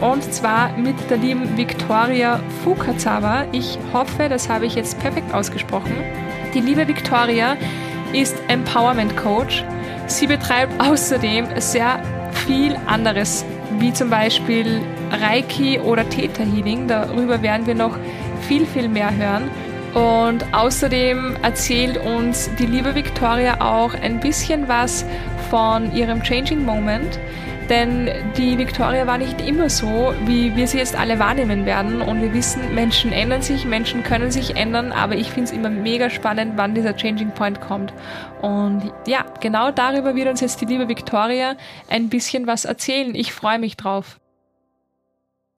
und zwar mit der lieben Viktoria Fukazawa. Ich hoffe, das habe ich jetzt perfekt ausgesprochen. Die liebe Viktoria ist Empowerment Coach. Sie betreibt außerdem sehr viel anderes, wie zum Beispiel Reiki oder Theta Healing. Darüber werden wir noch viel, viel mehr hören. Und außerdem erzählt uns die liebe Victoria auch ein bisschen was von ihrem Changing Moment. Denn die Victoria war nicht immer so, wie wir sie jetzt alle wahrnehmen werden. Und wir wissen, Menschen ändern sich, Menschen können sich ändern, aber ich finde es immer mega spannend, wann dieser Changing Point kommt. Und ja, genau darüber wird uns jetzt die liebe Victoria ein bisschen was erzählen. Ich freue mich drauf.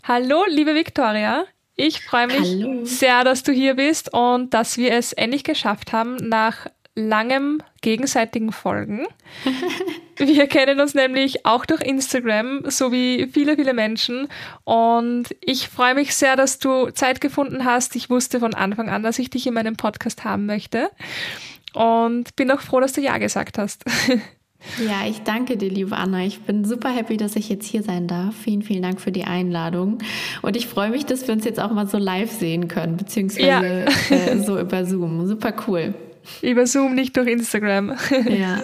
Hallo, liebe Victoria. Ich freue mich Hallo. sehr, dass du hier bist und dass wir es endlich geschafft haben, nach langem gegenseitigen Folgen. Wir kennen uns nämlich auch durch Instagram, so wie viele, viele Menschen. Und ich freue mich sehr, dass du Zeit gefunden hast. Ich wusste von Anfang an, dass ich dich in meinem Podcast haben möchte. Und bin auch froh, dass du Ja gesagt hast. Ja, ich danke dir, liebe Anna. Ich bin super happy, dass ich jetzt hier sein darf. Vielen, vielen Dank für die Einladung. Und ich freue mich, dass wir uns jetzt auch mal so live sehen können, beziehungsweise ja. äh, so über Zoom. Super cool. Über Zoom, nicht durch Instagram. Ja.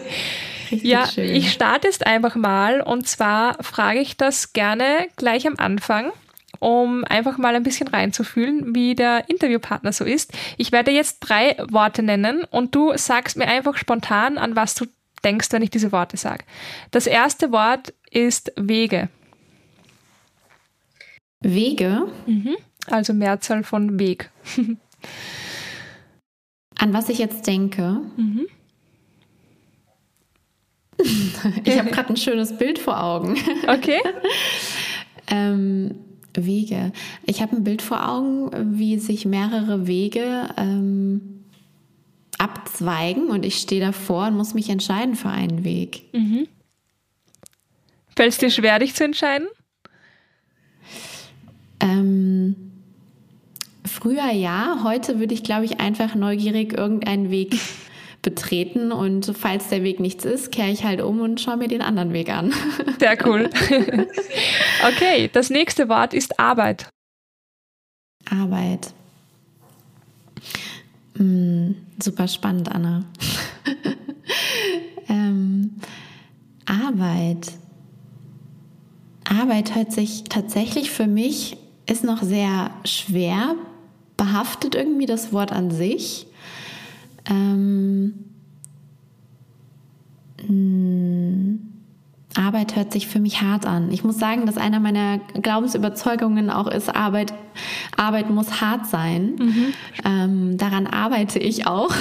ja, schön. ich starte jetzt einfach mal und zwar frage ich das gerne gleich am Anfang, um einfach mal ein bisschen reinzufühlen, wie der Interviewpartner so ist. Ich werde jetzt drei Worte nennen und du sagst mir einfach spontan, an was du denkst, wenn ich diese Worte sage. Das erste Wort ist Wege. Wege? Mhm. Also Mehrzahl von Weg. An was ich jetzt denke. Mhm. ich habe gerade ein schönes Bild vor Augen. Okay. ähm, Wege. Ich habe ein Bild vor Augen, wie sich mehrere Wege ähm, abzweigen und ich stehe davor und muss mich entscheiden für einen Weg. Mhm. Fällt es dir schwer, dich zu entscheiden? Ähm, Früher ja, heute würde ich, glaube ich, einfach neugierig irgendeinen Weg betreten und falls der Weg nichts ist, kehre ich halt um und schaue mir den anderen Weg an. Sehr cool. Okay, das nächste Wort ist Arbeit. Arbeit. Hm, super spannend, Anna. ähm, Arbeit. Arbeit hört sich tatsächlich für mich ist noch sehr schwer behaftet irgendwie das Wort an sich. Ähm, hm, Arbeit hört sich für mich hart an. Ich muss sagen, dass einer meiner Glaubensüberzeugungen auch ist, Arbeit, Arbeit muss hart sein. Mhm. Ähm, daran arbeite ich auch,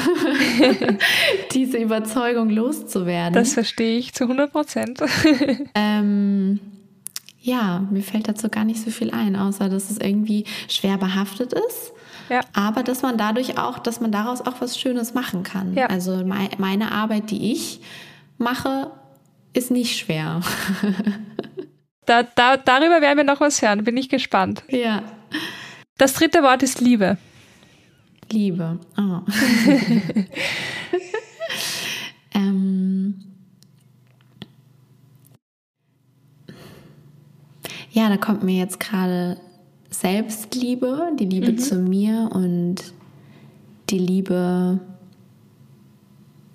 diese Überzeugung loszuwerden. Das verstehe ich zu 100 Prozent. ähm, ja, mir fällt dazu gar nicht so viel ein, außer dass es irgendwie schwer behaftet ist. Ja. Aber dass man dadurch auch, dass man daraus auch was Schönes machen kann. Ja. Also meine Arbeit, die ich mache, ist nicht schwer. Da, da, darüber werden wir noch was hören, bin ich gespannt. Ja. Das dritte Wort ist Liebe. Liebe. Oh. ähm, ja, da kommt mir jetzt gerade Selbstliebe, die Liebe mhm. zu mir und die Liebe,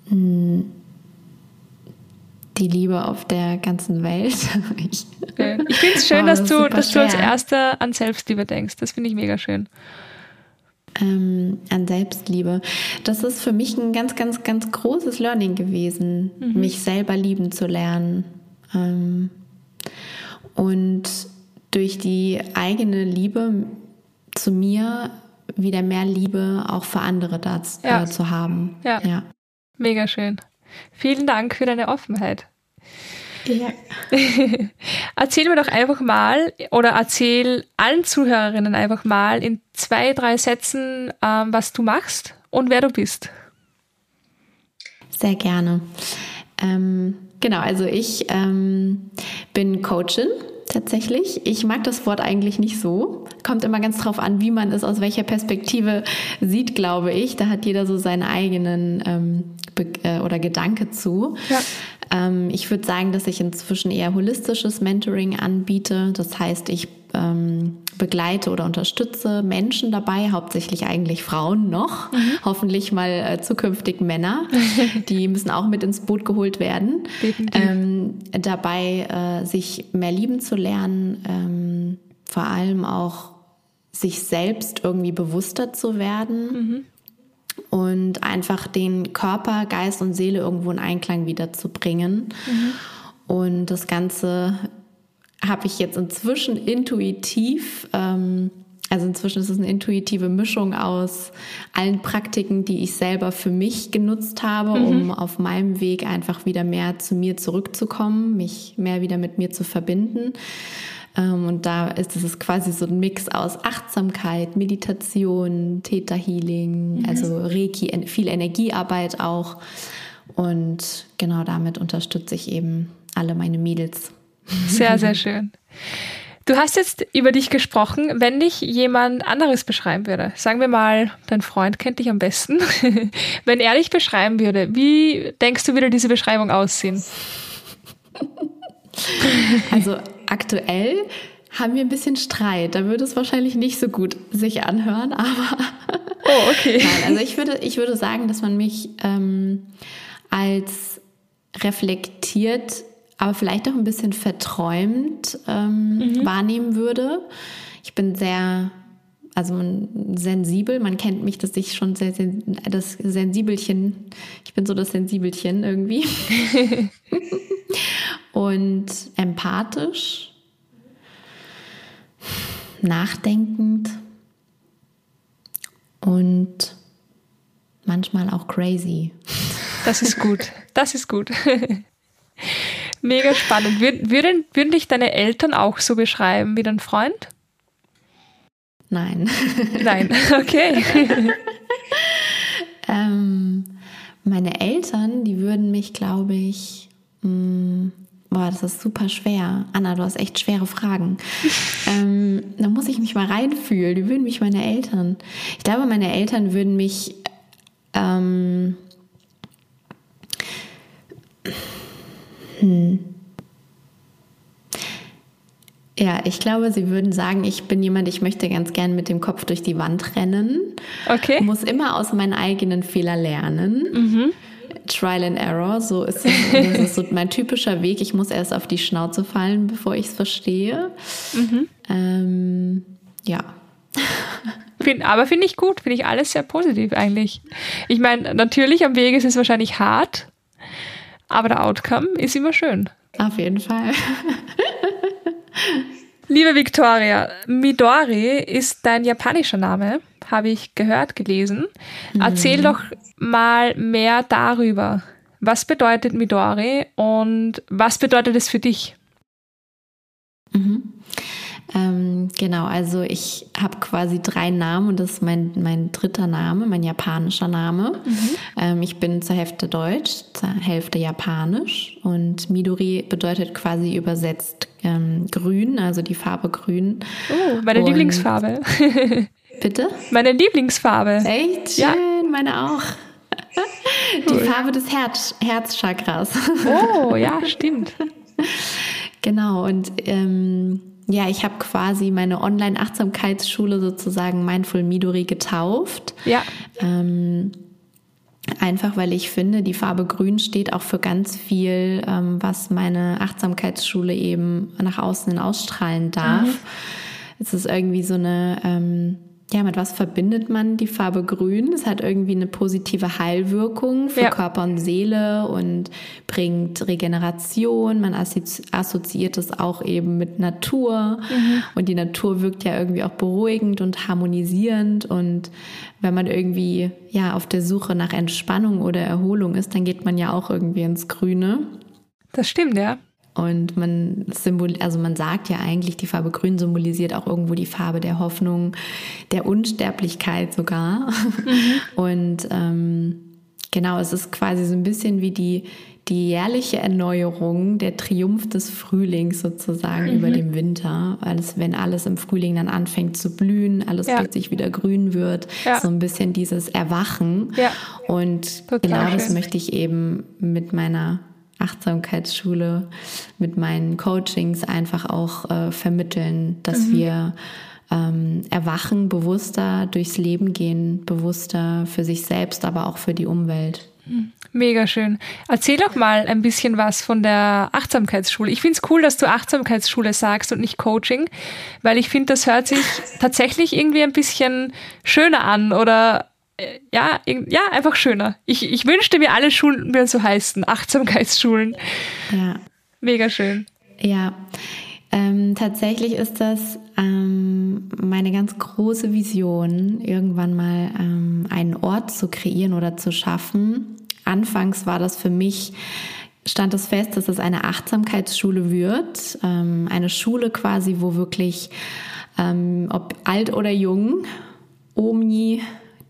hm, die Liebe auf der ganzen Welt. ich, ich finde es schön, dass, du, dass du als Erster an Selbstliebe denkst. Das finde ich mega schön. Ähm, an Selbstliebe. Das ist für mich ein ganz, ganz, ganz großes Learning gewesen, mhm. mich selber lieben zu lernen. Ähm, und durch die eigene Liebe zu mir wieder mehr Liebe auch für andere da ja. äh, zu haben. Ja. ja. Mega schön. Vielen Dank für deine Offenheit. Ja. erzähl mir doch einfach mal oder erzähl allen Zuhörerinnen einfach mal in zwei, drei Sätzen, ähm, was du machst und wer du bist. Sehr gerne. Ähm, genau, also ich ähm, bin Coachin tatsächlich. Ich mag das Wort eigentlich nicht so. Kommt immer ganz drauf an, wie man es aus welcher Perspektive sieht, glaube ich. Da hat jeder so seinen eigenen ähm, äh, oder Gedanke zu. Ja. Ähm, ich würde sagen, dass ich inzwischen eher holistisches Mentoring anbiete. Das heißt, ich ähm, begleite oder unterstütze Menschen dabei, hauptsächlich eigentlich Frauen noch, mhm. hoffentlich mal äh, zukünftig Männer. Die müssen auch mit ins Boot geholt werden. Ähm, dabei äh, sich mehr lieben zu lernen, ähm, vor allem auch sich selbst irgendwie bewusster zu werden. Mhm und einfach den Körper, Geist und Seele irgendwo in Einklang wiederzubringen. Mhm. Und das Ganze habe ich jetzt inzwischen intuitiv, ähm, also inzwischen ist es eine intuitive Mischung aus allen Praktiken, die ich selber für mich genutzt habe, mhm. um auf meinem Weg einfach wieder mehr zu mir zurückzukommen, mich mehr wieder mit mir zu verbinden. Ähm, und da ist es quasi so ein Mix aus Achtsamkeit, Meditation, Theta Healing, mhm. also Reiki, viel Energiearbeit auch. Und genau damit unterstütze ich eben alle meine Mädels. Sehr, sehr schön. Du hast jetzt über dich gesprochen, wenn dich jemand anderes beschreiben würde. Sagen wir mal, dein Freund kennt dich am besten. wenn er dich beschreiben würde, wie denkst du, würde diese Beschreibung aussehen? Also aktuell haben wir ein bisschen Streit. Da würde es wahrscheinlich nicht so gut sich anhören, aber. Oh, okay. Nein, also ich würde, ich würde sagen, dass man mich ähm, als reflektiert, aber vielleicht auch ein bisschen verträumt ähm, mhm. wahrnehmen würde. Ich bin sehr, also sensibel. Man kennt mich, dass ich schon sehr, sehr das Sensibelchen, ich bin so das Sensibelchen irgendwie. und empathisch, nachdenkend und manchmal auch crazy. Das ist gut. Das ist gut. Mega spannend. Würden, würden dich deine Eltern auch so beschreiben wie dein Freund? Nein. Nein, okay. ähm, meine Eltern, die würden mich, glaube ich, mh, mm, Boah, das ist super schwer. Anna, du hast echt schwere Fragen. ähm, da muss ich mich mal reinfühlen. Wie würden mich meine Eltern? Ich glaube, meine Eltern würden mich. Ähm, hm. Ja, ich glaube, sie würden sagen, ich bin jemand, ich möchte ganz gern mit dem Kopf durch die Wand rennen. Okay. Muss immer aus meinen eigenen Fehlern lernen. Mhm. Trial and Error. So ist, das ist so mein typischer Weg. Ich muss erst auf die Schnauze fallen, bevor ich es verstehe. Mhm. Ähm, ja. Aber finde ich gut, finde ich alles sehr positiv eigentlich. Ich meine, natürlich am Weg ist es wahrscheinlich hart, aber der Outcome ist immer schön. Auf jeden Fall. Liebe Victoria, Midori ist dein japanischer Name, habe ich gehört, gelesen. Erzähl mhm. doch mal mehr darüber. Was bedeutet Midori und was bedeutet es für dich? Mhm. Ähm, genau, also ich habe quasi drei Namen und das ist mein, mein dritter Name, mein japanischer Name. Mhm. Ähm, ich bin zur Hälfte Deutsch, zur Hälfte Japanisch und Midori bedeutet quasi übersetzt ähm, grün, also die Farbe grün. Oh, meine und Lieblingsfarbe. Bitte? Meine Lieblingsfarbe. Echt? Schön, ja. meine auch. Die cool. Farbe des Herz Herzchakras. Oh, ja, stimmt. Genau, und ähm, ja, ich habe quasi meine Online-Achtsamkeitsschule sozusagen Mindful Midori getauft. Ja. Ähm, einfach weil ich finde, die Farbe Grün steht auch für ganz viel, ähm, was meine Achtsamkeitsschule eben nach außen ausstrahlen darf. Mhm. Es ist irgendwie so eine ähm, ja, mit was verbindet man die Farbe Grün? Es hat irgendwie eine positive Heilwirkung für ja. Körper und Seele und bringt Regeneration. Man assoziiert es auch eben mit Natur. Mhm. Und die Natur wirkt ja irgendwie auch beruhigend und harmonisierend. Und wenn man irgendwie ja auf der Suche nach Entspannung oder Erholung ist, dann geht man ja auch irgendwie ins Grüne. Das stimmt, ja. Und man symbol also man sagt ja eigentlich, die Farbe Grün symbolisiert auch irgendwo die Farbe der Hoffnung, der Unsterblichkeit sogar. Mhm. Und ähm, genau, es ist quasi so ein bisschen wie die, die jährliche Erneuerung, der Triumph des Frühlings sozusagen mhm. über dem Winter. Alles, wenn alles im Frühling dann anfängt zu blühen, alles ja. plötzlich wieder grün wird, ja. so ein bisschen dieses Erwachen. Ja. Und Total genau das möchte ich eben mit meiner Achtsamkeitsschule, mit meinen Coachings einfach auch äh, vermitteln, dass mhm. wir ähm, erwachen, bewusster durchs Leben gehen, bewusster für sich selbst, aber auch für die Umwelt. Mhm. Mega schön. Erzähl doch mal ein bisschen was von der Achtsamkeitsschule. Ich finde es cool, dass du Achtsamkeitsschule sagst und nicht Coaching, weil ich finde, das hört sich tatsächlich irgendwie ein bisschen schöner an oder äh, ja, ja, einfach schöner. Ich, ich wünschte mir, alle Schulen würden so heißen. Achtsamkeitsschulen. Ja. Mega schön. Ja. Ähm, tatsächlich ist das ähm, meine ganz große Vision, irgendwann mal ähm, einen Ort zu kreieren oder zu schaffen. Anfangs war das für mich, stand es fest, dass es eine Achtsamkeitsschule wird. Ähm, eine Schule quasi, wo wirklich, ähm, ob alt oder jung, Omi,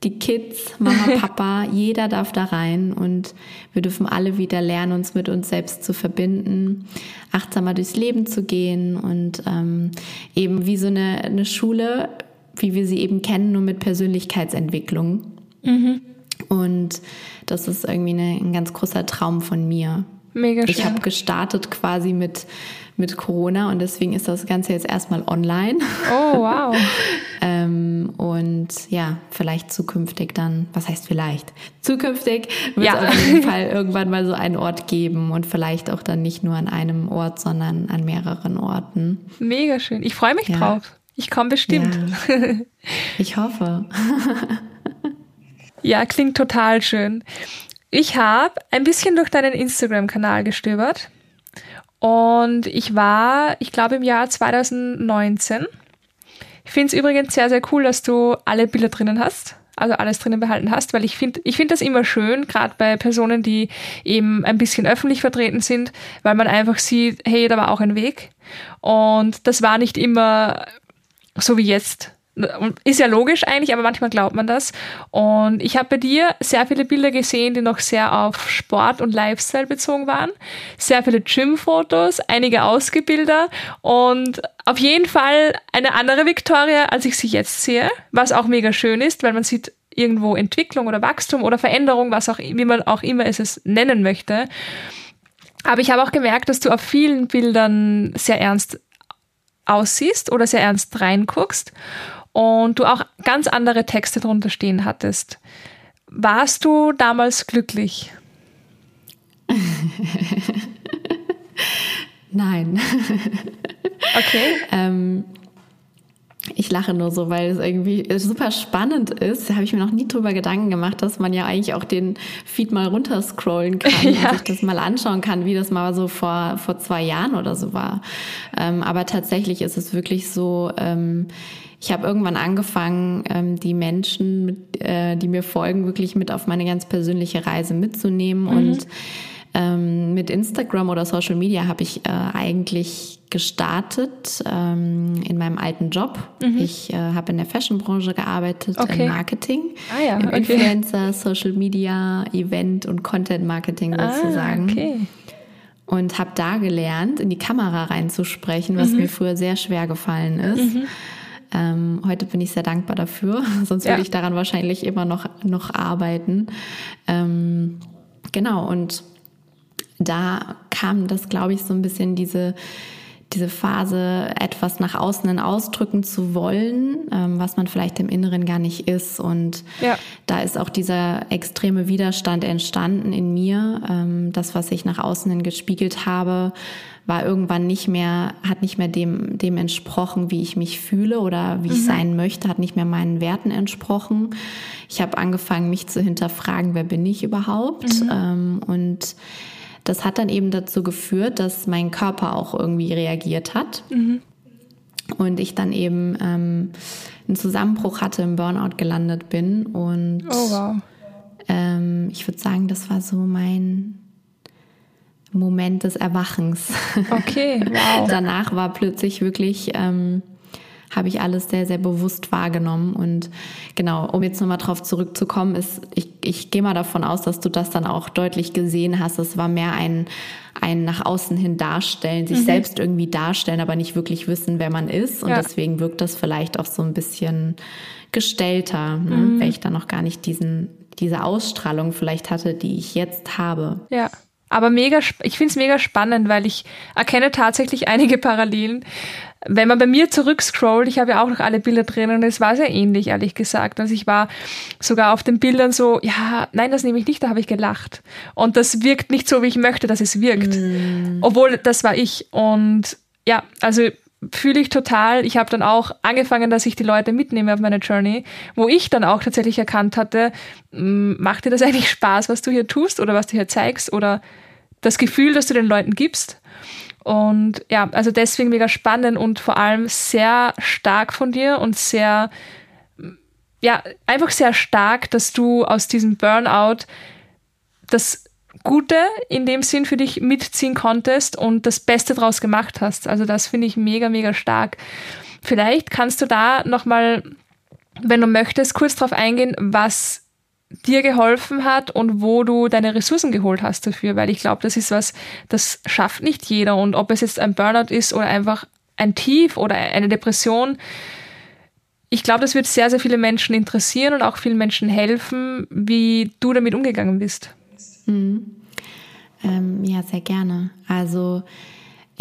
die Kids, Mama, Papa, jeder darf da rein und wir dürfen alle wieder lernen, uns mit uns selbst zu verbinden, achtsamer durchs Leben zu gehen und ähm, eben wie so eine, eine Schule, wie wir sie eben kennen, nur mit Persönlichkeitsentwicklung. Mhm. Und das ist irgendwie eine, ein ganz großer Traum von mir. Mega schön. Ich habe gestartet quasi mit mit Corona und deswegen ist das Ganze jetzt erstmal online. Oh, wow. ähm, und ja, vielleicht zukünftig dann, was heißt vielleicht? Zukünftig wird ja. es auf jeden Fall irgendwann mal so einen Ort geben und vielleicht auch dann nicht nur an einem Ort, sondern an mehreren Orten. Mega schön. Ich freue mich ja. drauf. Ich komme bestimmt. Ja. Ich hoffe. ja, klingt total schön. Ich habe ein bisschen durch deinen Instagram-Kanal gestöbert und ich war, ich glaube, im Jahr 2019. Ich finde es übrigens sehr, sehr cool, dass du alle Bilder drinnen hast. Also alles drinnen behalten hast, weil ich finde, ich finde das immer schön, gerade bei Personen, die eben ein bisschen öffentlich vertreten sind, weil man einfach sieht, hey, da war auch ein Weg. Und das war nicht immer so wie jetzt. Ist ja logisch eigentlich, aber manchmal glaubt man das. Und ich habe bei dir sehr viele Bilder gesehen, die noch sehr auf Sport und Lifestyle bezogen waren. Sehr viele Gym-Fotos, einige Ausgebilder und auf jeden Fall eine andere Victoria, als ich sie jetzt sehe, was auch mega schön ist, weil man sieht irgendwo Entwicklung oder Wachstum oder Veränderung, was auch, wie man auch immer es nennen möchte. Aber ich habe auch gemerkt, dass du auf vielen Bildern sehr ernst aussiehst oder sehr ernst reinguckst und du auch ganz andere Texte drunter stehen hattest. Warst du damals glücklich? Nein. Okay. ähm, ich lache nur so, weil es irgendwie super spannend ist. Da habe ich mir noch nie drüber Gedanken gemacht, dass man ja eigentlich auch den Feed mal runterscrollen kann ja. und sich das mal anschauen kann, wie das mal so vor, vor zwei Jahren oder so war. Ähm, aber tatsächlich ist es wirklich so, ähm, ich habe irgendwann angefangen, ähm, die Menschen, mit, äh, die mir folgen, wirklich mit auf meine ganz persönliche Reise mitzunehmen. Mhm. Und ähm, mit Instagram oder Social Media habe ich äh, eigentlich gestartet ähm, in meinem alten Job. Mhm. Ich äh, habe in der Fashionbranche gearbeitet, okay. im Marketing, ah, ja. im okay. Influencer, Social Media, Event und Content Marketing ah, sozusagen. Ah, okay. Und habe da gelernt, in die Kamera reinzusprechen, was mhm. mir früher sehr schwer gefallen ist. Mhm. Ähm, heute bin ich sehr dankbar dafür, sonst ja. würde ich daran wahrscheinlich immer noch, noch arbeiten. Ähm, genau, und da kam das, glaube ich, so ein bisschen diese, diese Phase, etwas nach außen hin ausdrücken zu wollen, ähm, was man vielleicht im Inneren gar nicht ist. Und ja. da ist auch dieser extreme Widerstand entstanden in mir. Ähm, das, was ich nach außen hin gespiegelt habe, war irgendwann nicht mehr, hat nicht mehr dem, dem entsprochen, wie ich mich fühle oder wie mhm. ich sein möchte, hat nicht mehr meinen Werten entsprochen. Ich habe angefangen, mich zu hinterfragen, wer bin ich überhaupt? Mhm. Ähm, und das hat dann eben dazu geführt, dass mein Körper auch irgendwie reagiert hat. Mhm. Und ich dann eben ähm, einen Zusammenbruch hatte, im Burnout gelandet bin. Und oh, wow. ähm, ich würde sagen, das war so mein Moment des Erwachens. Okay, wow. Danach war plötzlich wirklich, ähm, habe ich alles sehr, sehr bewusst wahrgenommen. Und genau, um jetzt nochmal drauf zurückzukommen, ist, ich, ich gehe mal davon aus, dass du das dann auch deutlich gesehen hast. Es war mehr ein, ein nach außen hin darstellen, sich mhm. selbst irgendwie darstellen, aber nicht wirklich wissen, wer man ist. Und ja. deswegen wirkt das vielleicht auch so ein bisschen gestellter, ne? mhm. weil ich da noch gar nicht diesen, diese Ausstrahlung vielleicht hatte, die ich jetzt habe. Ja. Aber mega, ich finde es mega spannend, weil ich erkenne tatsächlich einige Parallelen. Wenn man bei mir zurückscrollt, ich habe ja auch noch alle Bilder drin und es war sehr ähnlich, ehrlich gesagt. Also ich war sogar auf den Bildern so, ja, nein, das nehme ich nicht, da habe ich gelacht. Und das wirkt nicht so, wie ich möchte, dass es wirkt. Mm. Obwohl, das war ich. Und ja, also fühle ich total. Ich habe dann auch angefangen, dass ich die Leute mitnehme auf meine Journey, wo ich dann auch tatsächlich erkannt hatte, mm, macht dir das eigentlich Spaß, was du hier tust oder was du hier zeigst oder das Gefühl, das du den Leuten gibst. Und ja, also deswegen mega spannend und vor allem sehr stark von dir und sehr, ja, einfach sehr stark, dass du aus diesem Burnout das Gute in dem Sinn für dich mitziehen konntest und das Beste draus gemacht hast. Also das finde ich mega, mega stark. Vielleicht kannst du da nochmal, wenn du möchtest, kurz drauf eingehen, was dir geholfen hat und wo du deine Ressourcen geholt hast dafür, weil ich glaube, das ist was, das schafft nicht jeder und ob es jetzt ein Burnout ist oder einfach ein Tief oder eine Depression, ich glaube, das wird sehr, sehr viele Menschen interessieren und auch vielen Menschen helfen, wie du damit umgegangen bist. Mhm. Ähm, ja, sehr gerne. Also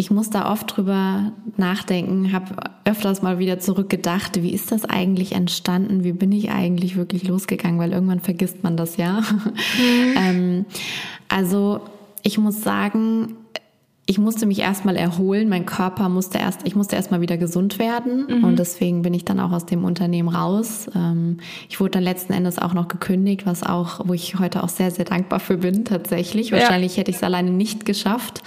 ich muss da oft drüber nachdenken, habe öfters mal wieder zurückgedacht, wie ist das eigentlich entstanden, wie bin ich eigentlich wirklich losgegangen, weil irgendwann vergisst man das ja. Mhm. ähm, also ich muss sagen, ich musste mich erstmal erholen, mein Körper musste erst, ich musste erstmal wieder gesund werden mhm. und deswegen bin ich dann auch aus dem Unternehmen raus. Ähm, ich wurde dann letzten Endes auch noch gekündigt, was auch, wo ich heute auch sehr, sehr dankbar für bin, tatsächlich. Wahrscheinlich ja. hätte ich es alleine nicht geschafft.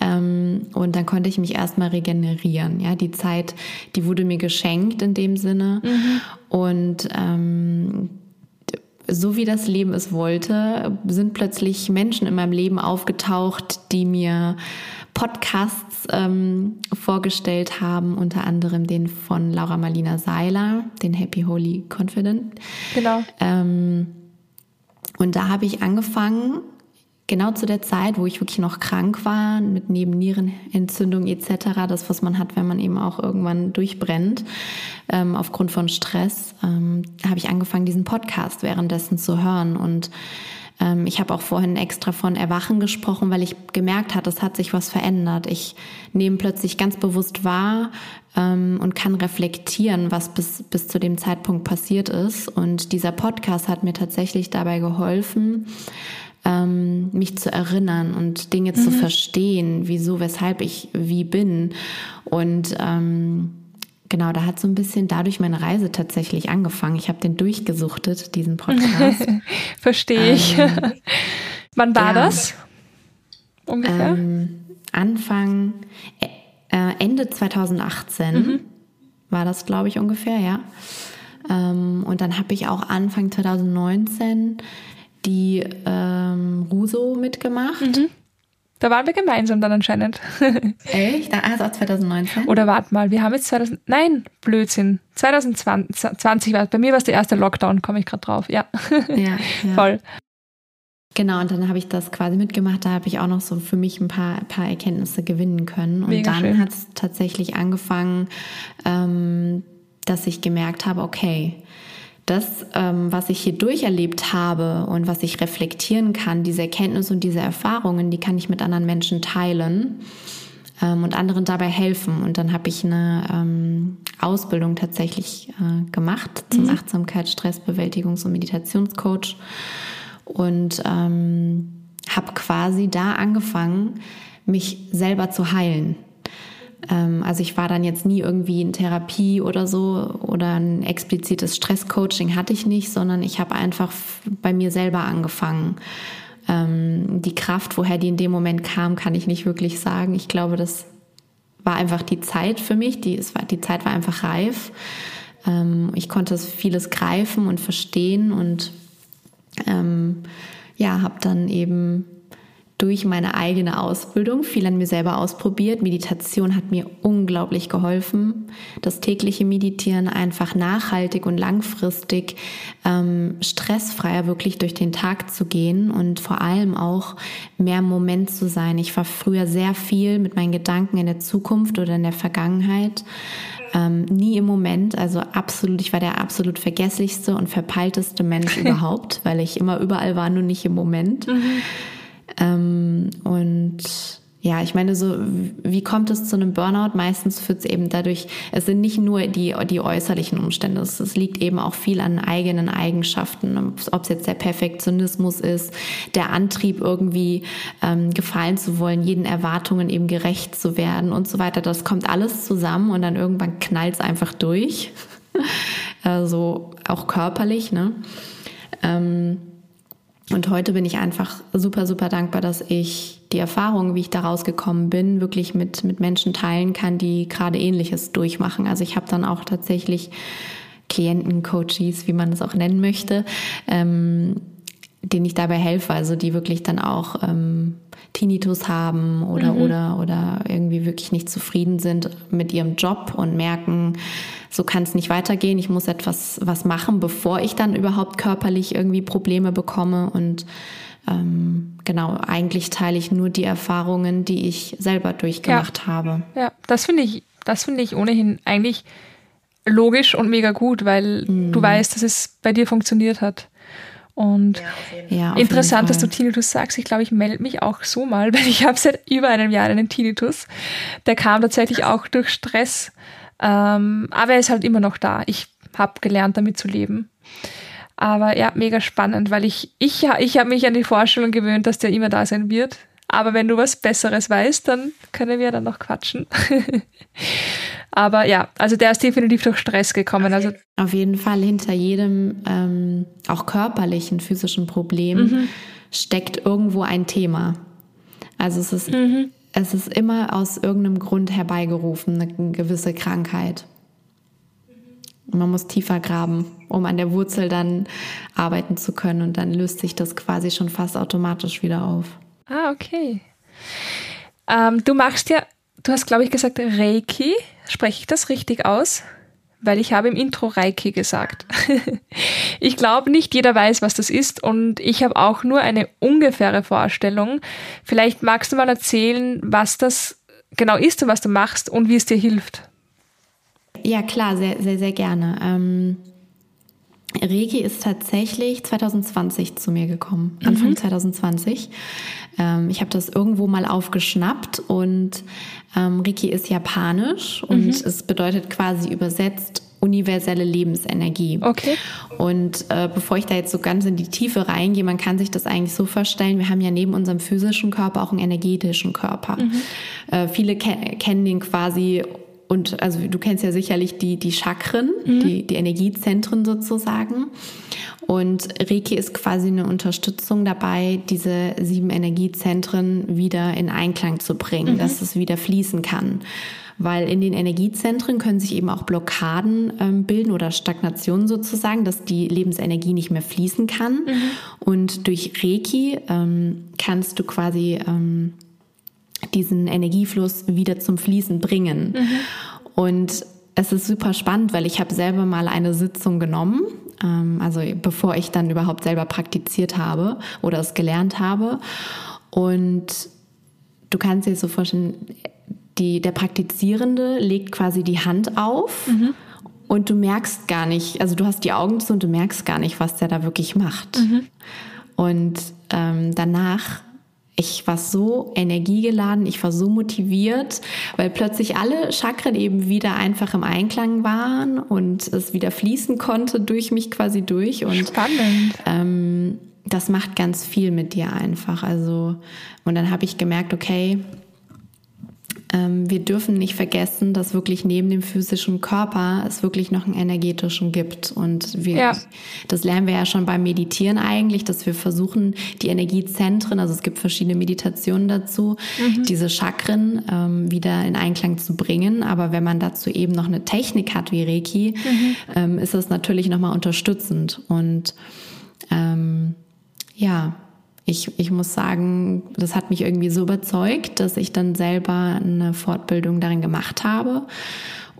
Ähm, und dann konnte ich mich erstmal regenerieren. Ja, die Zeit, die wurde mir geschenkt in dem Sinne. Mhm. Und ähm, so wie das Leben es wollte, sind plötzlich Menschen in meinem Leben aufgetaucht, die mir Podcasts ähm, vorgestellt haben, unter anderem den von Laura Marlina Seiler, den Happy Holy Confident. Genau. Ähm, und da habe ich angefangen, genau zu der Zeit, wo ich wirklich noch krank war, mit Nebennierenentzündung etc., das, was man hat, wenn man eben auch irgendwann durchbrennt, ähm, aufgrund von Stress, ähm, habe ich angefangen, diesen Podcast währenddessen zu hören. Und ähm, ich habe auch vorhin extra von Erwachen gesprochen, weil ich gemerkt habe, es hat sich was verändert. Ich nehme plötzlich ganz bewusst wahr ähm, und kann reflektieren, was bis, bis zu dem Zeitpunkt passiert ist. Und dieser Podcast hat mir tatsächlich dabei geholfen, ähm, mich zu erinnern und Dinge mhm. zu verstehen, wieso, weshalb ich wie bin. Und ähm, genau, da hat so ein bisschen dadurch meine Reise tatsächlich angefangen. Ich habe den durchgesuchtet, diesen Podcast. Verstehe ich. Ähm, Wann war ja, das? Ungefähr? Ähm, Anfang, äh, Ende 2018 mhm. war das, glaube ich, ungefähr, ja. Ähm, und dann habe ich auch Anfang 2019 die ähm, Ruso mitgemacht. Mhm. Da waren wir gemeinsam dann anscheinend. Echt? Da, also auch 2019? Oder warte mal, wir haben jetzt 2000, nein, Blödsinn. 2020 war bei mir war es der erste Lockdown, komme ich gerade drauf. Ja. ja, ja. Voll. Genau, und dann habe ich das quasi mitgemacht. Da habe ich auch noch so für mich ein paar, paar Erkenntnisse gewinnen können. Und Mega dann hat es tatsächlich angefangen, ähm, dass ich gemerkt habe, okay, das, ähm, was ich hier durcherlebt habe und was ich reflektieren kann, diese Erkenntnisse und diese Erfahrungen, die kann ich mit anderen Menschen teilen ähm, und anderen dabei helfen. Und dann habe ich eine ähm, Ausbildung tatsächlich äh, gemacht zum mhm. Achtsamkeit, Stressbewältigungs- und Meditationscoach und ähm, habe quasi da angefangen, mich selber zu heilen. Ähm, also ich war dann jetzt nie irgendwie in Therapie oder so oder ein explizites Stresscoaching hatte ich nicht, sondern ich habe einfach bei mir selber angefangen. Ähm, die Kraft, woher die in dem Moment kam, kann ich nicht wirklich sagen. Ich glaube, das war einfach die Zeit für mich. Die, es war, die Zeit war einfach reif. Ähm, ich konnte vieles greifen und verstehen und ja, habe dann eben durch meine eigene Ausbildung viel an mir selber ausprobiert. Meditation hat mir unglaublich geholfen. Das tägliche Meditieren einfach nachhaltig und langfristig ähm, stressfreier wirklich durch den Tag zu gehen und vor allem auch mehr im Moment zu sein. Ich war früher sehr viel mit meinen Gedanken in der Zukunft oder in der Vergangenheit. Ähm, nie im Moment, also absolut, ich war der absolut vergesslichste und verpeilteste Mensch überhaupt, weil ich immer überall war, nur nicht im Moment. Mhm. Ähm, und ja, ich meine, so, wie kommt es zu einem Burnout? Meistens führt es eben dadurch, es sind nicht nur die, die äußerlichen Umstände, es, es liegt eben auch viel an eigenen Eigenschaften, ob es jetzt der Perfektionismus ist, der Antrieb irgendwie ähm, gefallen zu wollen, jeden Erwartungen eben gerecht zu werden und so weiter. Das kommt alles zusammen und dann irgendwann knallt es einfach durch. also auch körperlich, ne? Ähm, und heute bin ich einfach super, super dankbar, dass ich die Erfahrung, wie ich da rausgekommen bin, wirklich mit, mit Menschen teilen kann, die gerade ähnliches durchmachen. Also ich habe dann auch tatsächlich Klienten, Coaches, wie man es auch nennen möchte, ähm, denen ich dabei helfe, also die wirklich dann auch ähm, Tinnitus haben oder, mhm. oder, oder irgendwie wirklich nicht zufrieden sind mit ihrem Job und merken, so kann es nicht weitergehen, ich muss etwas was machen, bevor ich dann überhaupt körperlich irgendwie Probleme bekomme und ähm, genau, eigentlich teile ich nur die Erfahrungen, die ich selber durchgemacht ja. habe. Ja, das finde ich, das finde ich ohnehin eigentlich logisch und mega gut, weil mhm. du weißt, dass es bei dir funktioniert hat. Und ja, interessant, dass du Tinnitus sagst. Ich glaube, ich melde mich auch so mal, weil ich habe seit über einem Jahr einen Tinnitus. Der kam tatsächlich auch durch Stress. Ähm, aber er ist halt immer noch da. Ich habe gelernt, damit zu leben. Aber ja, mega spannend, weil ich, ich, ich habe mich an die Vorstellung gewöhnt, dass der immer da sein wird. Aber wenn du was Besseres weißt, dann können wir dann noch quatschen. Aber ja, also der ist definitiv durch Stress gekommen. Also auf jeden Fall hinter jedem ähm, auch körperlichen, physischen Problem mhm. steckt irgendwo ein Thema. Also es ist, mhm. es ist immer aus irgendeinem Grund herbeigerufen, eine gewisse Krankheit. Und man muss tiefer graben, um an der Wurzel dann arbeiten zu können. Und dann löst sich das quasi schon fast automatisch wieder auf. Ah, okay. Ähm, du machst ja, du hast, glaube ich, gesagt Reiki. Spreche ich das richtig aus? Weil ich habe im Intro Reiki gesagt. ich glaube, nicht jeder weiß, was das ist und ich habe auch nur eine ungefähre Vorstellung. Vielleicht magst du mal erzählen, was das genau ist und was du machst und wie es dir hilft. Ja, klar, sehr, sehr, sehr gerne. Ähm, Reiki ist tatsächlich 2020 zu mir gekommen, Anfang mhm. 2020. Ähm, ich habe das irgendwo mal aufgeschnappt und ähm, Reiki ist japanisch und mhm. es bedeutet quasi übersetzt universelle Lebensenergie. Okay. Und äh, bevor ich da jetzt so ganz in die Tiefe reingehe, man kann sich das eigentlich so vorstellen, wir haben ja neben unserem physischen Körper auch einen energetischen Körper. Mhm. Äh, viele ke kennen den quasi und also du kennst ja sicherlich die, die Chakren, mhm. die, die Energiezentren sozusagen. Und Reiki ist quasi eine Unterstützung dabei, diese sieben Energiezentren wieder in Einklang zu bringen, mhm. dass es wieder fließen kann. Weil in den Energiezentren können sich eben auch Blockaden ähm, bilden oder Stagnationen sozusagen, dass die Lebensenergie nicht mehr fließen kann. Mhm. Und durch Reiki ähm, kannst du quasi ähm, diesen Energiefluss wieder zum Fließen bringen. Mhm. Und es ist super spannend, weil ich habe selber mal eine Sitzung genommen, ähm, also bevor ich dann überhaupt selber praktiziert habe oder es gelernt habe. Und du kannst dir so vorstellen, die, der Praktizierende legt quasi die Hand auf mhm. und du merkst gar nicht, also du hast die Augen zu und du merkst gar nicht, was der da wirklich macht. Mhm. Und ähm, danach ich war so energiegeladen, ich war so motiviert, weil plötzlich alle Chakren eben wieder einfach im Einklang waren und es wieder fließen konnte durch mich quasi durch. Und, Spannend. Ähm, das macht ganz viel mit dir einfach. Also, und dann habe ich gemerkt, okay, wir dürfen nicht vergessen, dass wirklich neben dem physischen Körper es wirklich noch einen energetischen gibt. Und wir, ja. das lernen wir ja schon beim Meditieren eigentlich, dass wir versuchen, die Energiezentren, also es gibt verschiedene Meditationen dazu, mhm. diese Chakren ähm, wieder in Einklang zu bringen. Aber wenn man dazu eben noch eine Technik hat wie Reiki, mhm. ähm, ist das natürlich nochmal unterstützend. Und ähm, ja, ich, ich muss sagen, das hat mich irgendwie so überzeugt, dass ich dann selber eine Fortbildung darin gemacht habe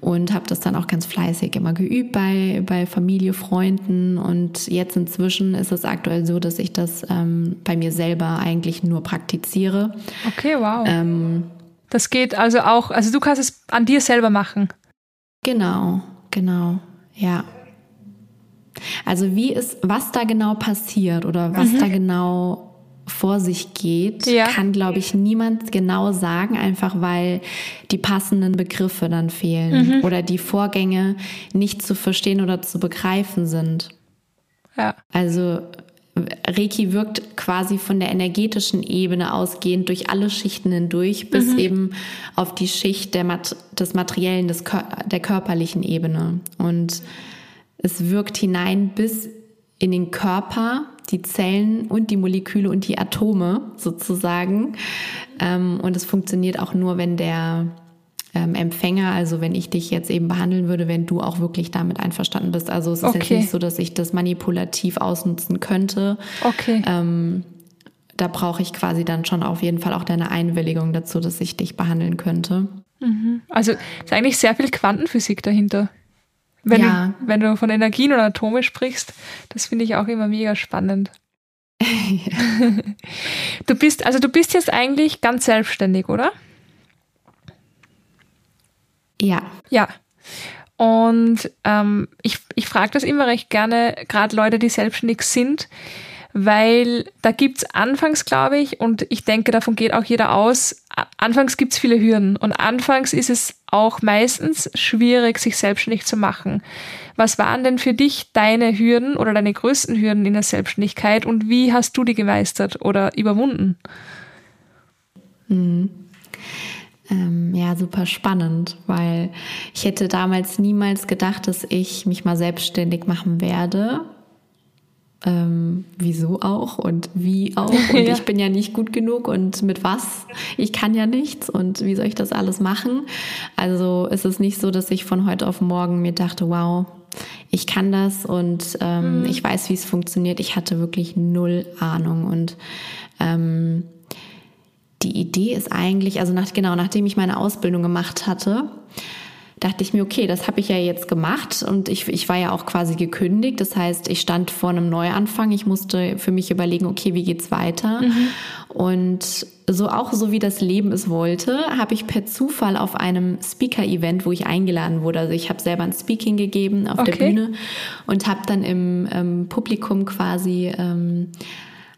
und habe das dann auch ganz fleißig immer geübt bei, bei Familie, Freunden. Und jetzt inzwischen ist es aktuell so, dass ich das ähm, bei mir selber eigentlich nur praktiziere. Okay, wow. Ähm, das geht also auch, also du kannst es an dir selber machen. Genau, genau, ja. Also wie ist, was da genau passiert oder was mhm. da genau vor sich geht, ja. kann, glaube ich, niemand genau sagen, einfach weil die passenden Begriffe dann fehlen mhm. oder die Vorgänge nicht zu verstehen oder zu begreifen sind. Ja. Also Reiki wirkt quasi von der energetischen Ebene ausgehend durch alle Schichten hindurch bis mhm. eben auf die Schicht der Mat des materiellen, des, der körperlichen Ebene. Und es wirkt hinein bis in den Körper, die Zellen und die Moleküle und die Atome sozusagen. Ähm, und es funktioniert auch nur, wenn der ähm, Empfänger, also wenn ich dich jetzt eben behandeln würde, wenn du auch wirklich damit einverstanden bist. Also es ist okay. jetzt nicht so, dass ich das manipulativ ausnutzen könnte. Okay. Ähm, da brauche ich quasi dann schon auf jeden Fall auch deine Einwilligung dazu, dass ich dich behandeln könnte. Mhm. Also ist eigentlich sehr viel Quantenphysik dahinter. Wenn, ja. du, wenn du von Energien oder Atome sprichst, das finde ich auch immer mega spannend. du bist, also du bist jetzt eigentlich ganz selbstständig, oder? Ja. Ja. Und ähm, ich, ich frage das immer recht gerne, gerade Leute, die selbstständig sind, weil da gibt's anfangs, glaube ich, und ich denke, davon geht auch jeder aus, anfangs gibt's viele Hürden und anfangs ist es auch meistens schwierig, sich selbstständig zu machen. Was waren denn für dich deine Hürden oder deine größten Hürden in der Selbstständigkeit und wie hast du die gemeistert oder überwunden? Mhm. Ähm, ja, super spannend, weil ich hätte damals niemals gedacht, dass ich mich mal selbstständig machen werde ähm, wieso auch und wie auch und ja. ich bin ja nicht gut genug und mit was ich kann ja nichts und wie soll ich das alles machen also ist es nicht so dass ich von heute auf morgen mir dachte wow ich kann das und ähm, mhm. ich weiß wie es funktioniert ich hatte wirklich null Ahnung und ähm, die Idee ist eigentlich also nach genau nachdem ich meine Ausbildung gemacht hatte dachte ich mir, okay, das habe ich ja jetzt gemacht und ich, ich war ja auch quasi gekündigt. Das heißt, ich stand vor einem Neuanfang. Ich musste für mich überlegen, okay, wie geht's weiter? Mhm. Und so auch so wie das Leben es wollte, habe ich per Zufall auf einem Speaker-Event, wo ich eingeladen wurde, also ich habe selber ein Speaking gegeben auf okay. der Bühne und habe dann im ähm, Publikum quasi ähm,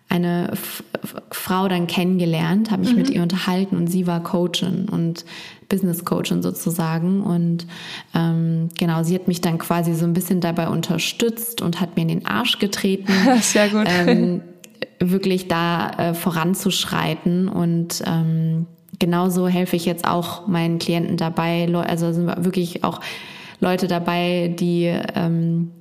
eine F Frau dann kennengelernt, habe mich mhm. mit ihr unterhalten und sie war Coachin und Business Coachin sozusagen. Und ähm, genau, sie hat mich dann quasi so ein bisschen dabei unterstützt und hat mir in den Arsch getreten. Sehr gut. Ähm, wirklich da äh, voranzuschreiten und ähm, genauso helfe ich jetzt auch meinen Klienten dabei. Also sind wirklich auch Leute dabei, die ähm,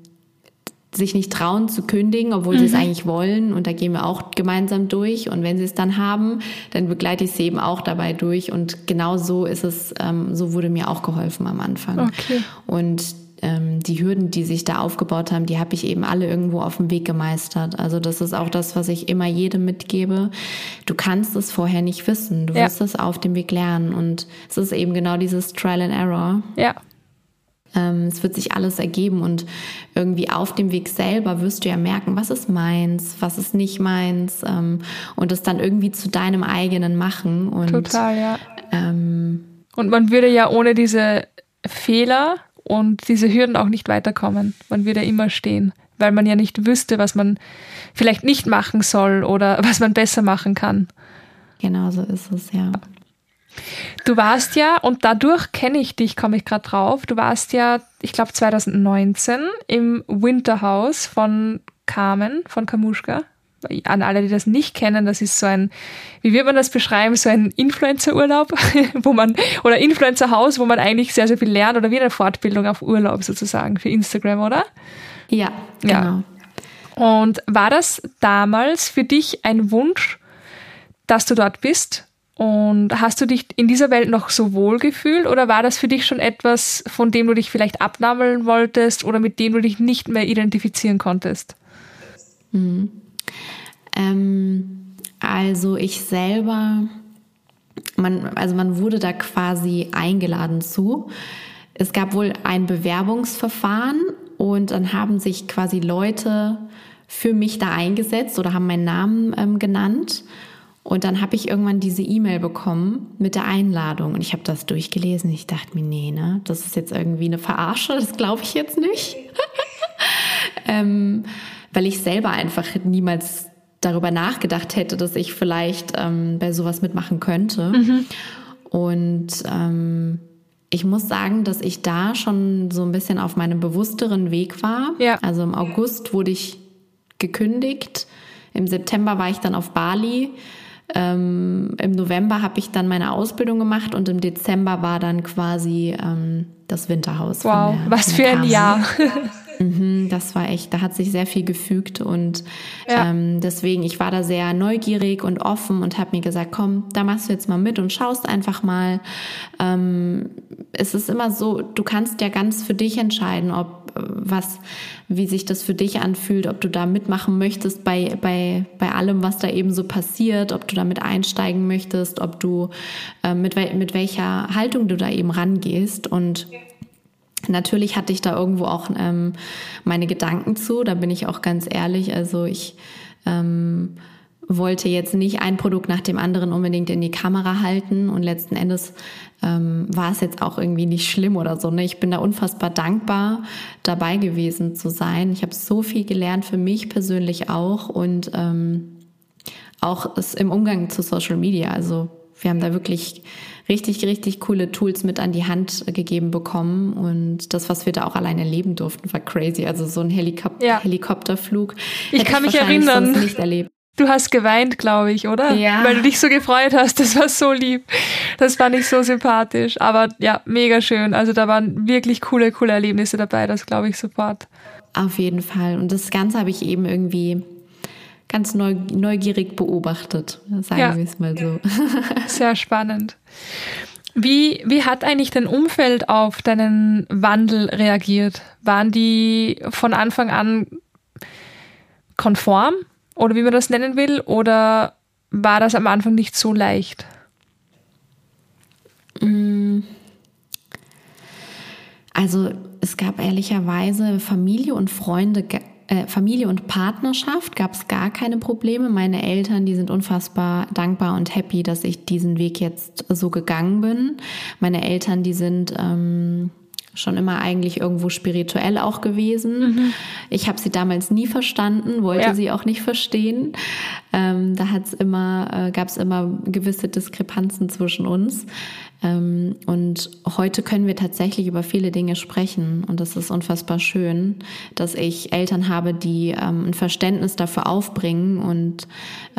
sich nicht trauen zu kündigen, obwohl mhm. sie es mhm. eigentlich wollen. Und da gehen wir auch gemeinsam durch. Und wenn sie es dann haben, dann begleite ich sie eben auch dabei durch. Und genau so ist es, ähm, so wurde mir auch geholfen am Anfang. Okay. Und ähm, die Hürden, die sich da aufgebaut haben, die habe ich eben alle irgendwo auf dem Weg gemeistert. Also das ist auch das, was ich immer jedem mitgebe. Du kannst es vorher nicht wissen. Du ja. wirst es auf dem Weg lernen. Und es ist eben genau dieses Trial and Error. Ja. Ähm, es wird sich alles ergeben und irgendwie auf dem Weg selber wirst du ja merken, was ist meins, was ist nicht meins ähm, und es dann irgendwie zu deinem eigenen machen. Und, Total, ja. Ähm, und man würde ja ohne diese Fehler und diese Hürden auch nicht weiterkommen. Man würde immer stehen, weil man ja nicht wüsste, was man vielleicht nicht machen soll oder was man besser machen kann. Genau so ist es, ja. Du warst ja, und dadurch kenne ich dich, komme ich gerade drauf, du warst ja, ich glaube 2019 im Winterhaus von Carmen, von Kamuschka. An alle, die das nicht kennen, das ist so ein, wie wird man das beschreiben, so ein Influencer-Urlaub, wo man, oder Influencer-Haus, wo man eigentlich sehr, sehr viel lernt, oder wie eine Fortbildung auf Urlaub sozusagen für Instagram, oder? Ja, genau. Ja. Und war das damals für dich ein Wunsch, dass du dort bist? Und hast du dich in dieser Welt noch so wohl gefühlt oder war das für dich schon etwas, von dem du dich vielleicht abnabeln wolltest oder mit dem du dich nicht mehr identifizieren konntest? Mhm. Ähm, Also ich selber, man, also man wurde da quasi eingeladen zu. Es gab wohl ein Bewerbungsverfahren und dann haben sich quasi Leute für mich da eingesetzt oder haben meinen Namen ähm, genannt. Und dann habe ich irgendwann diese E-Mail bekommen mit der Einladung. Und ich habe das durchgelesen. Ich dachte mir, nee, ne, das ist jetzt irgendwie eine Verarsche. Das glaube ich jetzt nicht. ähm, weil ich selber einfach niemals darüber nachgedacht hätte, dass ich vielleicht ähm, bei sowas mitmachen könnte. Mhm. Und ähm, ich muss sagen, dass ich da schon so ein bisschen auf meinem bewussteren Weg war. Ja. Also im August wurde ich gekündigt. Im September war ich dann auf Bali. Ähm, Im November habe ich dann meine Ausbildung gemacht und im Dezember war dann quasi ähm, das Winterhaus. Wow, der, was für ein Jahr. Mhm, das war echt, da hat sich sehr viel gefügt und ja. ähm, deswegen, ich war da sehr neugierig und offen und habe mir gesagt, komm, da machst du jetzt mal mit und schaust einfach mal. Ähm, es ist immer so, du kannst ja ganz für dich entscheiden, ob was, wie sich das für dich anfühlt, ob du da mitmachen möchtest bei, bei, bei allem, was da eben so passiert, ob du damit einsteigen möchtest, ob du äh, mit, mit welcher Haltung du da eben rangehst und Natürlich hatte ich da irgendwo auch ähm, meine Gedanken zu, da bin ich auch ganz ehrlich. Also ich ähm, wollte jetzt nicht ein Produkt nach dem anderen unbedingt in die Kamera halten und letzten Endes ähm, war es jetzt auch irgendwie nicht schlimm oder so. Ne? Ich bin da unfassbar dankbar, dabei gewesen zu sein. Ich habe so viel gelernt für mich persönlich auch und ähm, auch im Umgang zu Social Media. Also wir haben da wirklich richtig, richtig coole Tools mit an die Hand gegeben bekommen. Und das, was wir da auch alleine erleben durften, war crazy. Also so ein Helikop ja. Helikopterflug. Ich kann ich mich erinnern. Nicht erlebt. Du hast geweint, glaube ich, oder? Ja. Weil du dich so gefreut hast. Das war so lieb. Das fand ich so sympathisch. Aber ja, mega schön. Also da waren wirklich coole, coole Erlebnisse dabei. Das glaube ich sofort. Auf jeden Fall. Und das Ganze habe ich eben irgendwie ganz neugierig beobachtet, sagen ja. wir es mal so. Sehr spannend. Wie, wie hat eigentlich dein Umfeld auf deinen Wandel reagiert? Waren die von Anfang an konform oder wie man das nennen will? Oder war das am Anfang nicht so leicht? Mm. Also es gab ehrlicherweise Familie und Freunde äh, Familie und Partnerschaft gab es gar keine Probleme. Meine Eltern, die sind unfassbar dankbar und happy, dass ich diesen Weg jetzt so gegangen bin. Meine Eltern, die sind ähm, schon immer eigentlich irgendwo spirituell auch gewesen. Mhm. Ich habe sie damals nie verstanden, wollte ja. sie auch nicht verstehen. Ähm, da hat's immer, äh, gab es immer gewisse Diskrepanzen zwischen uns. Ähm, und heute können wir tatsächlich über viele Dinge sprechen. Und das ist unfassbar schön, dass ich Eltern habe, die ähm, ein Verständnis dafür aufbringen und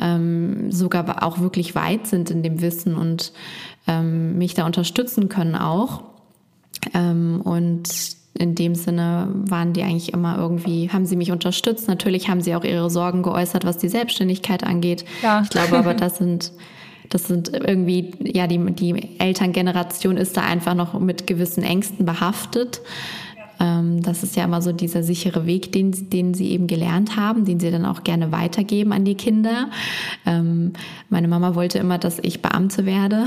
ähm, sogar auch wirklich weit sind in dem Wissen und mich da unterstützen können auch. Und in dem Sinne waren die eigentlich immer irgendwie, haben sie mich unterstützt. Natürlich haben sie auch ihre Sorgen geäußert, was die Selbstständigkeit angeht. Ja. Ich glaube aber, das sind, das sind irgendwie, ja, die, die Elterngeneration ist da einfach noch mit gewissen Ängsten behaftet. Ähm, das ist ja immer so dieser sichere Weg, den, den sie eben gelernt haben, den sie dann auch gerne weitergeben an die Kinder. Ähm, meine Mama wollte immer, dass ich Beamte werde.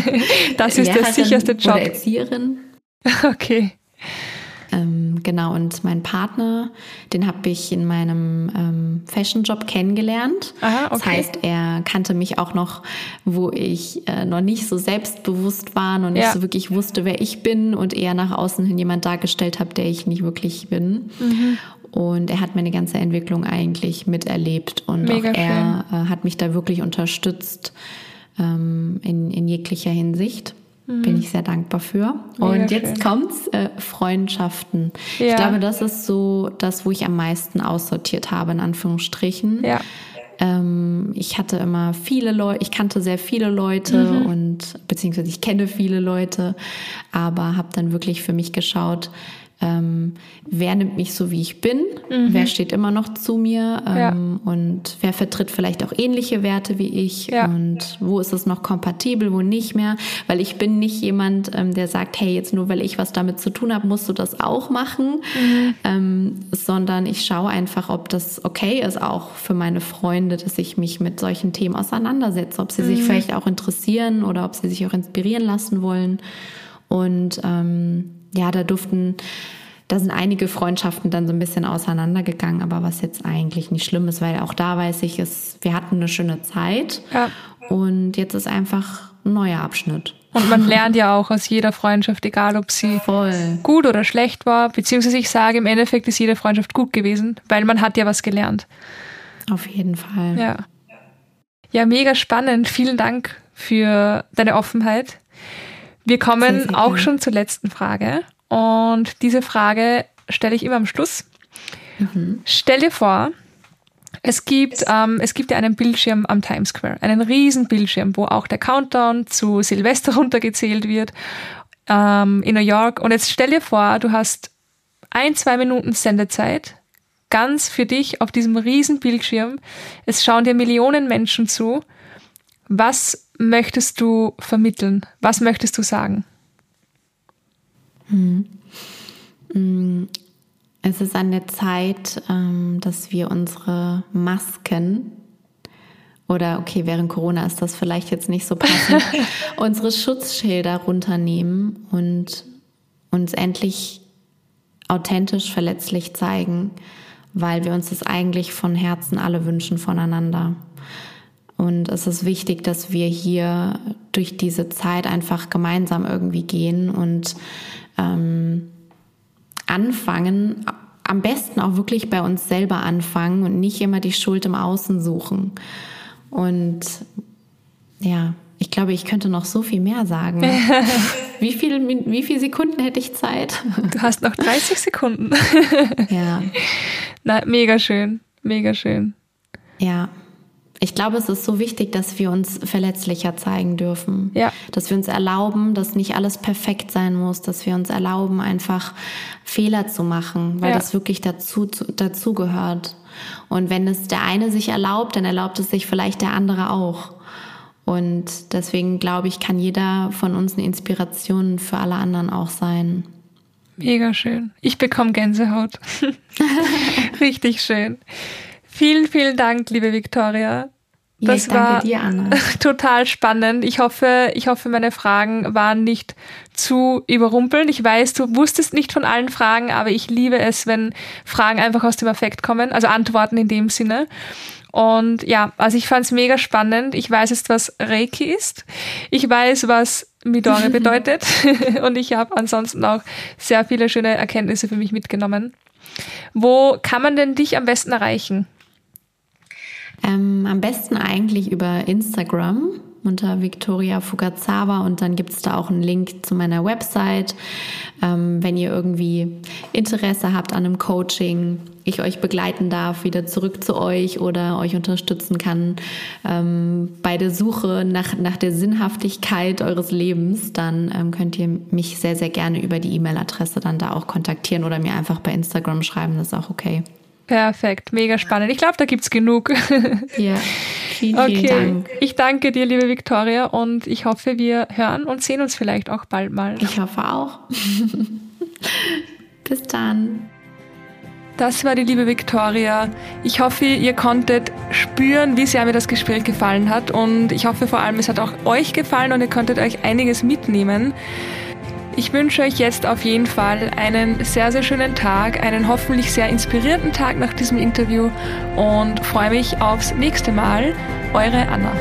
das ist der sicherste Job. Oder Erzieherin. Okay. Ähm, genau, und mein Partner, den habe ich in meinem ähm, Fashion-Job kennengelernt. Aha, okay. Das heißt, er kannte mich auch noch, wo ich äh, noch nicht so selbstbewusst war, noch nicht ja. so wirklich wusste, wer ich bin und eher nach außen hin jemand dargestellt habe, der ich nicht wirklich bin. Mhm. Und er hat meine ganze Entwicklung eigentlich miterlebt und Mega auch er äh, hat mich da wirklich unterstützt ähm, in, in jeglicher Hinsicht. Mhm. Bin ich sehr dankbar für. Mega und jetzt schön. kommt's, äh, Freundschaften. Ja. Ich glaube, das ist so das, wo ich am meisten aussortiert habe, in Anführungsstrichen. Ja. Ähm, ich hatte immer viele Leute, ich kannte sehr viele Leute mhm. und beziehungsweise ich kenne viele Leute, aber habe dann wirklich für mich geschaut, ähm, wer nimmt mich so, wie ich bin, mhm. wer steht immer noch zu mir ähm, ja. und wer vertritt vielleicht auch ähnliche Werte wie ich ja. und wo ist es noch kompatibel, wo nicht mehr, weil ich bin nicht jemand, ähm, der sagt, hey, jetzt nur weil ich was damit zu tun habe, musst du das auch machen, mhm. ähm, sondern ich schaue einfach, ob das okay ist, auch für meine Freunde, dass ich mich mit solchen Themen auseinandersetze, ob sie mhm. sich vielleicht auch interessieren oder ob sie sich auch inspirieren lassen wollen und ähm, ja, da durften, da sind einige Freundschaften dann so ein bisschen auseinandergegangen, aber was jetzt eigentlich nicht schlimm ist, weil auch da weiß ich, es, wir hatten eine schöne Zeit ja. und jetzt ist einfach ein neuer Abschnitt. Und man lernt ja auch aus jeder Freundschaft, egal ob sie Voll. gut oder schlecht war, beziehungsweise ich sage, im Endeffekt ist jede Freundschaft gut gewesen, weil man hat ja was gelernt. Auf jeden Fall. Ja. Ja, mega spannend. Vielen Dank für deine Offenheit. Wir kommen auch schon zur letzten Frage. Und diese Frage stelle ich immer am Schluss. Mhm. Stell dir vor, es gibt, ähm, es gibt ja einen Bildschirm am Times Square, einen riesen Bildschirm, wo auch der Countdown zu Silvester runtergezählt wird ähm, in New York. Und jetzt stell dir vor, du hast ein, zwei Minuten Sendezeit, ganz für dich auf diesem riesen Bildschirm. Es schauen dir Millionen Menschen zu. Was möchtest du vermitteln? Was möchtest du sagen? Hm. hm. Es ist an der Zeit, ähm, dass wir unsere Masken oder okay, während Corona ist das vielleicht jetzt nicht so passend, unsere Schutzschilder runternehmen und uns endlich authentisch verletzlich zeigen, weil wir uns das eigentlich von Herzen alle wünschen voneinander. Und es ist wichtig, dass wir hier durch diese Zeit einfach gemeinsam irgendwie gehen und ähm, anfangen, am besten auch wirklich bei uns selber anfangen und nicht immer die Schuld im Außen suchen. Und ja, ich glaube, ich könnte noch so viel mehr sagen. wie, viele, wie viele Sekunden hätte ich Zeit? Du hast noch 30 Sekunden. ja. Na, mega schön, mega schön. Ja ich glaube, es ist so wichtig, dass wir uns verletzlicher zeigen dürfen. Ja. Dass wir uns erlauben, dass nicht alles perfekt sein muss, dass wir uns erlauben, einfach Fehler zu machen, weil ja. das wirklich dazu, dazu gehört. Und wenn es der eine sich erlaubt, dann erlaubt es sich vielleicht der andere auch. Und deswegen glaube ich, kann jeder von uns eine Inspiration für alle anderen auch sein. Mega schön. Ich bekomme Gänsehaut. Richtig schön. Vielen, vielen Dank, liebe Viktoria. Das war dir, total spannend. Ich hoffe, ich hoffe, meine Fragen waren nicht zu überrumpeln. Ich weiß, du wusstest nicht von allen Fragen, aber ich liebe es, wenn Fragen einfach aus dem Affekt kommen, also Antworten in dem Sinne. Und ja, also ich fand es mega spannend. Ich weiß jetzt, was Reiki ist. Ich weiß, was Midori bedeutet. Und ich habe ansonsten auch sehr viele schöne Erkenntnisse für mich mitgenommen. Wo kann man denn dich am besten erreichen? Ähm, am besten eigentlich über Instagram unter Victoria Fugazawa und dann gibt es da auch einen Link zu meiner Website. Ähm, wenn ihr irgendwie Interesse habt an einem Coaching, ich euch begleiten darf, wieder zurück zu euch oder euch unterstützen kann ähm, bei der Suche nach, nach der Sinnhaftigkeit eures Lebens, dann ähm, könnt ihr mich sehr, sehr gerne über die E-Mail-Adresse dann da auch kontaktieren oder mir einfach bei Instagram schreiben, das ist auch okay. Perfekt, mega spannend. Ich glaube, da gibt es genug. Ja, vielen, okay. vielen Dank. Ich danke dir, liebe Viktoria, und ich hoffe, wir hören und sehen uns vielleicht auch bald mal. Ich hoffe auch. Bis dann. Das war die liebe Viktoria. Ich hoffe, ihr konntet spüren, wie sehr mir das Gespräch gefallen hat und ich hoffe vor allem, es hat auch euch gefallen und ihr konntet euch einiges mitnehmen. Ich wünsche euch jetzt auf jeden Fall einen sehr, sehr schönen Tag, einen hoffentlich sehr inspirierten Tag nach diesem Interview und freue mich aufs nächste Mal. Eure Anna.